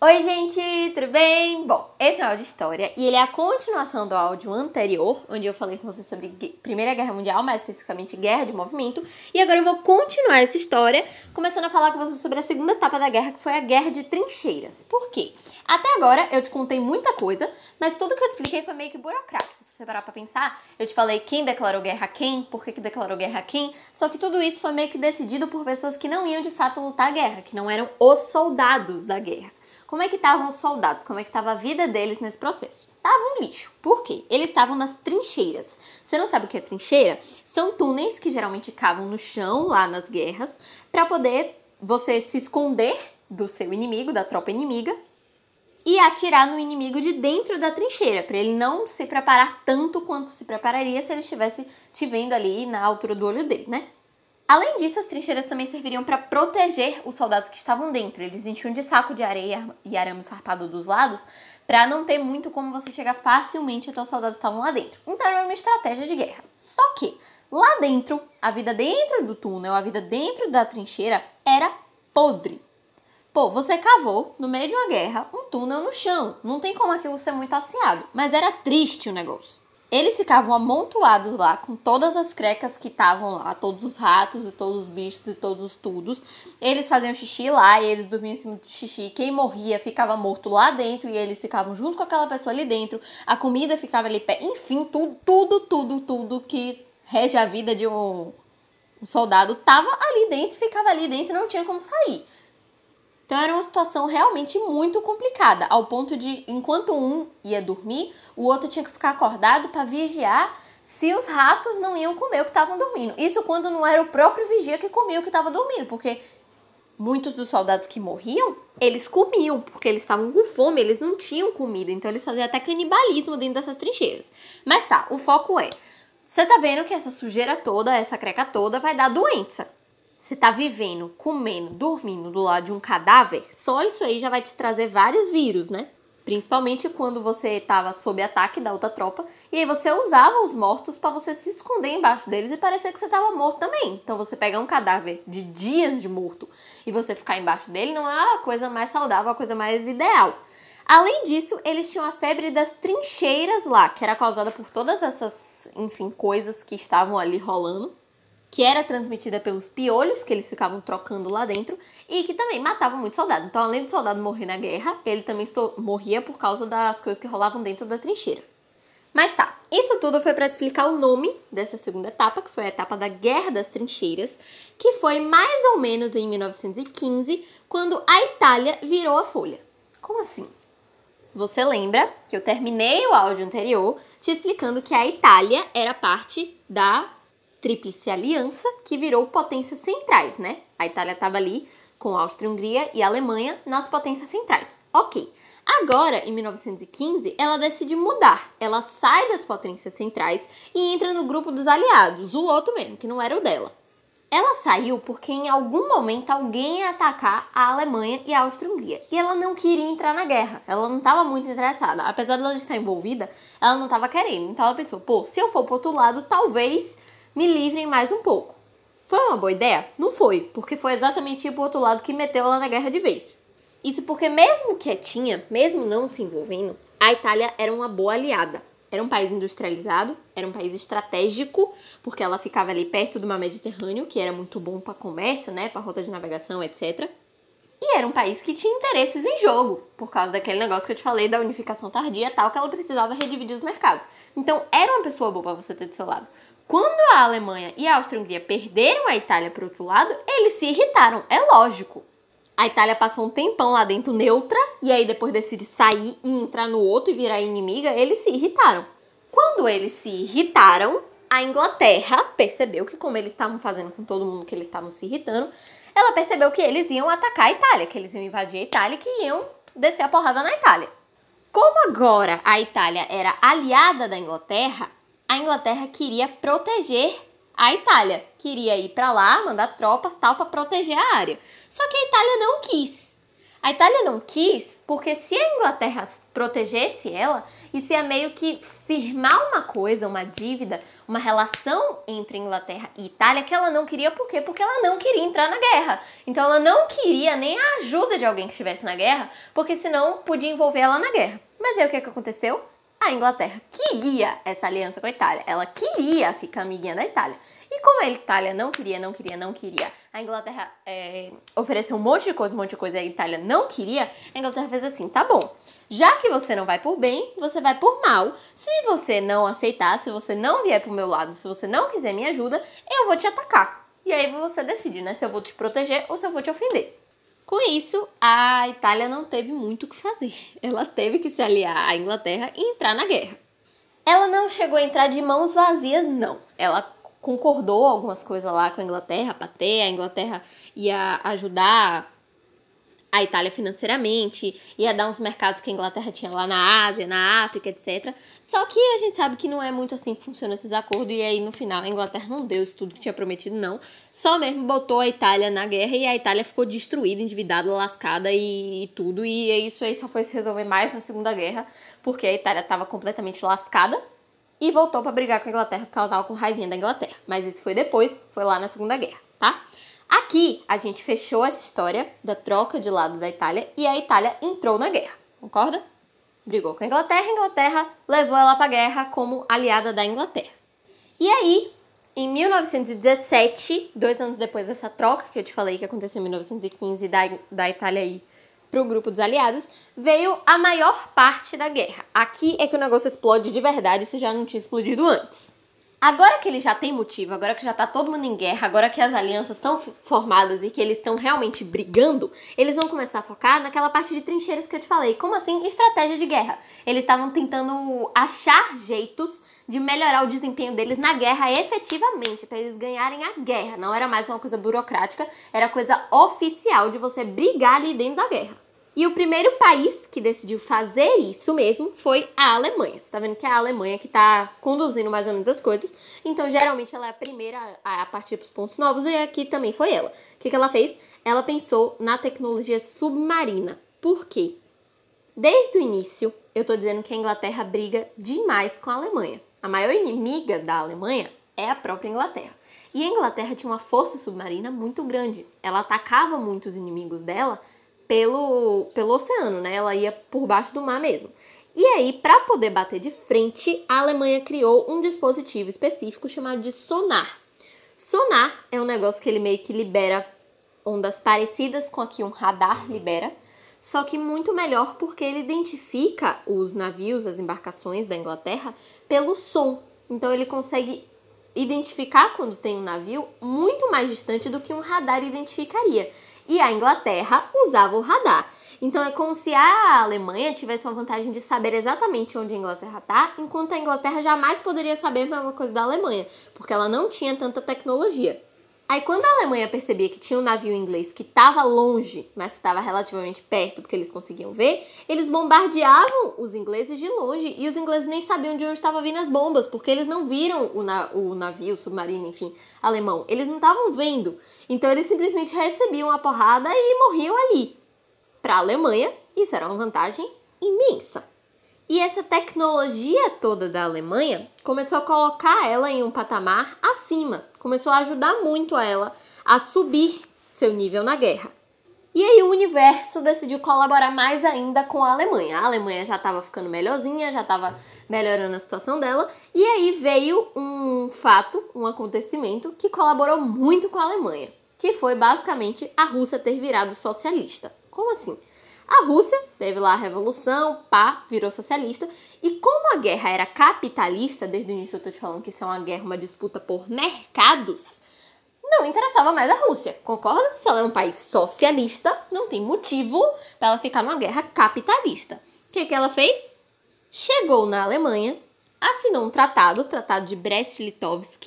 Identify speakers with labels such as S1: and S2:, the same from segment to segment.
S1: Oi, gente, tudo bem? Bom, esse é o áudio história e ele é a continuação do áudio anterior, onde eu falei com vocês sobre Primeira Guerra Mundial, mais especificamente Guerra de Movimento. E agora eu vou continuar essa história, começando a falar com vocês sobre a segunda etapa da guerra, que foi a Guerra de Trincheiras. Por quê? Até agora eu te contei muita coisa, mas tudo que eu expliquei foi meio que burocrático. Se você parar pra pensar, eu te falei quem declarou guerra a quem, por que, que declarou guerra a quem, só que tudo isso foi meio que decidido por pessoas que não iam de fato lutar a guerra, que não eram os soldados da guerra. Como é que estavam os soldados? Como é que estava a vida deles nesse processo? Tava um lixo. Por quê? Eles estavam nas trincheiras. Você não sabe o que é trincheira? São túneis que geralmente cavam no chão lá nas guerras para poder você se esconder do seu inimigo, da tropa inimiga, e atirar no inimigo de dentro da trincheira, para ele não se preparar tanto quanto se prepararia se ele estivesse te vendo ali na altura do olho dele, né? Além disso, as trincheiras também serviriam para proteger os soldados que estavam dentro. Eles enchiam de saco de areia e arame farpado dos lados para não ter muito como você chegar facilmente até os soldados que estavam lá dentro. Então era uma estratégia de guerra. Só que lá dentro, a vida dentro do túnel, a vida dentro da trincheira era podre. Pô, você cavou no meio de uma guerra um túnel no chão. Não tem como aquilo ser muito asseado, mas era triste o negócio. Eles ficavam amontoados lá com todas as crecas que estavam lá, todos os ratos e todos os bichos e todos os tudos. Eles faziam xixi lá e eles dormiam em cima do xixi. Quem morria ficava morto lá dentro e eles ficavam junto com aquela pessoa ali dentro. A comida ficava ali pé. Enfim, tudo, tudo, tudo, tudo que rege a vida de um, um soldado tava ali dentro, ficava ali dentro e não tinha como sair. Então era uma situação realmente muito complicada, ao ponto de, enquanto um ia dormir, o outro tinha que ficar acordado para vigiar se os ratos não iam comer o que estavam dormindo. Isso quando não era o próprio vigia que comia o que estava dormindo, porque muitos dos soldados que morriam, eles comiam, porque eles estavam com fome, eles não tinham comida, então eles faziam até canibalismo dentro dessas trincheiras. Mas tá, o foco é, você tá vendo que essa sujeira toda, essa creca toda vai dar doença você tá vivendo, comendo, dormindo do lado de um cadáver, só isso aí já vai te trazer vários vírus, né? Principalmente quando você estava sob ataque da outra tropa e aí você usava os mortos para você se esconder embaixo deles e parecer que você estava morto também. Então você pegar um cadáver de dias de morto e você ficar embaixo dele não é a coisa mais saudável, a coisa mais ideal. Além disso, eles tinham a febre das trincheiras lá, que era causada por todas essas, enfim, coisas que estavam ali rolando que era transmitida pelos piolhos que eles ficavam trocando lá dentro e que também matava muito soldado. Então, além do soldado morrer na guerra, ele também so morria por causa das coisas que rolavam dentro da trincheira. Mas tá, isso tudo foi para explicar o nome dessa segunda etapa, que foi a etapa da Guerra das Trincheiras, que foi mais ou menos em 1915, quando a Itália virou a folha. Como assim? Você lembra que eu terminei o áudio anterior te explicando que a Itália era parte da Tríplice Aliança, que virou potências centrais, né? A Itália estava ali com a Áustria-Hungria e a Alemanha nas potências centrais. Ok. Agora, em 1915, ela decide mudar. Ela sai das potências centrais e entra no grupo dos aliados, o outro mesmo, que não era o dela. Ela saiu porque em algum momento alguém ia atacar a Alemanha e a Áustria-Hungria. E ela não queria entrar na guerra. Ela não estava muito interessada. Apesar de ela estar envolvida, ela não estava querendo. Então ela pensou: pô, se eu for pro outro lado, talvez me livrem mais um pouco. Foi uma boa ideia? Não foi, porque foi exatamente tipo o outro lado que meteu ela na guerra de vez. Isso porque, mesmo quietinha, mesmo não se envolvendo, a Itália era uma boa aliada. Era um país industrializado, era um país estratégico, porque ela ficava ali perto do mar Mediterrâneo, que era muito bom para comércio, né, para rota de navegação, etc. E era um país que tinha interesses em jogo, por causa daquele negócio que eu te falei da unificação tardia tal, que ela precisava redividir os mercados. Então, era uma pessoa boa para você ter do seu lado. Quando a Alemanha e a Áustria-Hungria perderam a Itália para outro lado, eles se irritaram, é lógico. A Itália passou um tempão lá dentro neutra e aí depois decide sair e entrar no outro e virar inimiga, eles se irritaram. Quando eles se irritaram, a Inglaterra percebeu que como eles estavam fazendo com todo mundo que eles estavam se irritando, ela percebeu que eles iam atacar a Itália, que eles iam invadir a Itália e que iam descer a porrada na Itália. Como agora a Itália era aliada da Inglaterra, a Inglaterra queria proteger a Itália, queria ir para lá, mandar tropas tal para proteger a área. Só que a Itália não quis. A Itália não quis porque se a Inglaterra protegesse ela, isso ia meio que firmar uma coisa, uma dívida, uma relação entre Inglaterra e Itália que ela não queria, por quê? Porque ela não queria entrar na guerra. Então ela não queria nem a ajuda de alguém que estivesse na guerra, porque senão podia envolver ela na guerra. Mas aí o que, que aconteceu? A Inglaterra queria essa aliança com a Itália, ela queria ficar amiguinha da Itália. E como a Itália não queria, não queria, não queria, a Inglaterra é, ofereceu um monte de coisa, um monte de coisa, e a Itália não queria, a Inglaterra fez assim, tá bom, já que você não vai por bem, você vai por mal. Se você não aceitar, se você não vier pro meu lado, se você não quiser minha ajuda, eu vou te atacar. E aí você decide, né, se eu vou te proteger ou se eu vou te ofender. Com isso, a Itália não teve muito o que fazer. Ela teve que se aliar à Inglaterra e entrar na guerra. Ela não chegou a entrar de mãos vazias, não. Ela concordou algumas coisas lá com a Inglaterra, para ter, a Inglaterra ia ajudar a Itália financeiramente, ia dar uns mercados que a Inglaterra tinha lá na Ásia, na África, etc. Só que a gente sabe que não é muito assim que funcionam esses acordos, e aí no final a Inglaterra não deu isso tudo que tinha prometido, não. Só mesmo botou a Itália na guerra e a Itália ficou destruída, endividada, lascada e, e tudo. E isso aí só foi se resolver mais na Segunda Guerra, porque a Itália estava completamente lascada e voltou para brigar com a Inglaterra porque ela estava com raivinha da Inglaterra. Mas isso foi depois, foi lá na Segunda Guerra, tá? Aqui a gente fechou essa história da troca de lado da Itália e a Itália entrou na guerra, concorda? Brigou com a Inglaterra, a Inglaterra levou ela para a guerra como aliada da Inglaterra. E aí, em 1917, dois anos depois dessa troca que eu te falei que aconteceu em 1915 da, da Itália aí para o grupo dos aliados, veio a maior parte da guerra. Aqui é que o negócio explode de verdade se já não tinha explodido antes. Agora que ele já tem motivo, agora que já tá todo mundo em guerra, agora que as alianças estão formadas e que eles estão realmente brigando, eles vão começar a focar naquela parte de trincheiras que eu te falei. Como assim? Estratégia de guerra. Eles estavam tentando achar jeitos de melhorar o desempenho deles na guerra efetivamente, para eles ganharem a guerra. Não era mais uma coisa burocrática, era coisa oficial de você brigar ali dentro da guerra. E o primeiro país que decidiu fazer isso mesmo foi a Alemanha. Você tá vendo que é a Alemanha que tá conduzindo mais ou menos as coisas. Então, geralmente, ela é a primeira a partir dos pontos novos e aqui também foi ela. O que, que ela fez? Ela pensou na tecnologia submarina. Por quê? Desde o início, eu tô dizendo que a Inglaterra briga demais com a Alemanha. A maior inimiga da Alemanha é a própria Inglaterra. E a Inglaterra tinha uma força submarina muito grande. Ela atacava muitos inimigos dela pelo, pelo oceano, né? Ela ia por baixo do mar mesmo. E aí, para poder bater de frente, a Alemanha criou um dispositivo específico chamado de sonar. Sonar é um negócio que ele meio que libera ondas parecidas com a que um radar libera, só que muito melhor porque ele identifica os navios, as embarcações da Inglaterra pelo som. Então ele consegue identificar quando tem um navio muito mais distante do que um radar identificaria e a Inglaterra usava o radar. Então é como se a Alemanha tivesse uma vantagem de saber exatamente onde a Inglaterra está, enquanto a Inglaterra jamais poderia saber a mesma coisa da Alemanha, porque ela não tinha tanta tecnologia. Aí quando a Alemanha percebia que tinha um navio inglês que estava longe, mas estava relativamente perto, porque eles conseguiam ver, eles bombardeavam os ingleses de longe e os ingleses nem sabiam de onde estavam vindo as bombas, porque eles não viram o, na o navio, o submarino, enfim, alemão. Eles não estavam vendo. Então eles simplesmente recebiam a porrada e morriam ali. Para a Alemanha, isso era uma vantagem imensa. E essa tecnologia toda da Alemanha começou a colocar ela em um patamar acima, começou a ajudar muito a ela a subir seu nível na guerra. E aí o universo decidiu colaborar mais ainda com a Alemanha. A Alemanha já estava ficando melhorzinha, já estava melhorando a situação dela, e aí veio um fato, um acontecimento que colaborou muito com a Alemanha, que foi basicamente a Rússia ter virado socialista. Como assim? A Rússia teve lá a revolução, pá, virou socialista. E como a guerra era capitalista, desde o início eu tô te falando que isso é uma guerra, uma disputa por mercados, não interessava mais a Rússia, concorda? Se ela é um país socialista, não tem motivo para ela ficar numa guerra capitalista. O que, que ela fez? Chegou na Alemanha, assinou um tratado, o Tratado de Brest-Litovsk,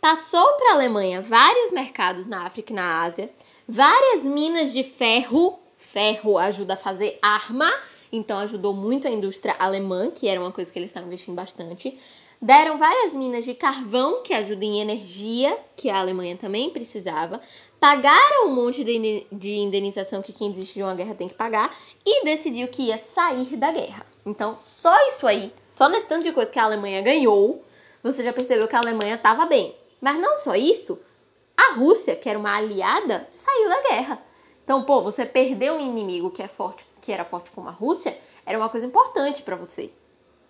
S1: passou para a Alemanha vários mercados na África e na Ásia, várias minas de ferro ferro ajuda a fazer arma, então ajudou muito a indústria alemã, que era uma coisa que eles estavam investindo bastante. Deram várias minas de carvão, que ajudam em energia, que a Alemanha também precisava. pagaram um monte de indenização que quem desiste de uma guerra tem que pagar e decidiu que ia sair da guerra. Então, só isso aí, só nesse tanto de coisa que a Alemanha ganhou, você já percebeu que a Alemanha estava bem. Mas não só isso, a Rússia, que era uma aliada, saiu da guerra. Então, pô, você perdeu um inimigo que é forte, que era forte como a Rússia, era uma coisa importante para você.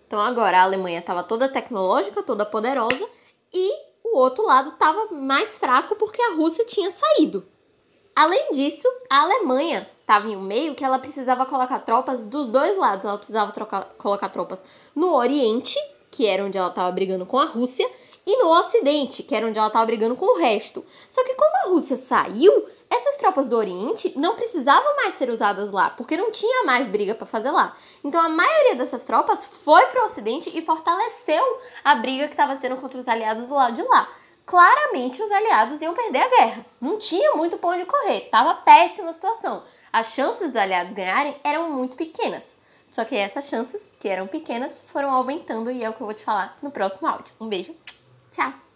S1: Então agora a Alemanha estava toda tecnológica, toda poderosa e o outro lado estava mais fraco porque a Rússia tinha saído. Além disso, a Alemanha estava em um meio que ela precisava colocar tropas dos dois lados. Ela precisava trocar, colocar tropas no Oriente, que era onde ela estava brigando com a Rússia, e no Ocidente, que era onde ela estava brigando com o resto. Só que como a Rússia saiu, essas tropas do Oriente não precisavam mais ser usadas lá, porque não tinha mais briga para fazer lá. Então a maioria dessas tropas foi para o Ocidente e fortaleceu a briga que estava tendo contra os aliados do lado de lá. Claramente os aliados iam perder a guerra. Não tinha muito pão de correr, tava péssima a situação. As chances dos aliados ganharem eram muito pequenas. Só que essas chances, que eram pequenas, foram aumentando e é o que eu vou te falar no próximo áudio. Um beijo! Tchau!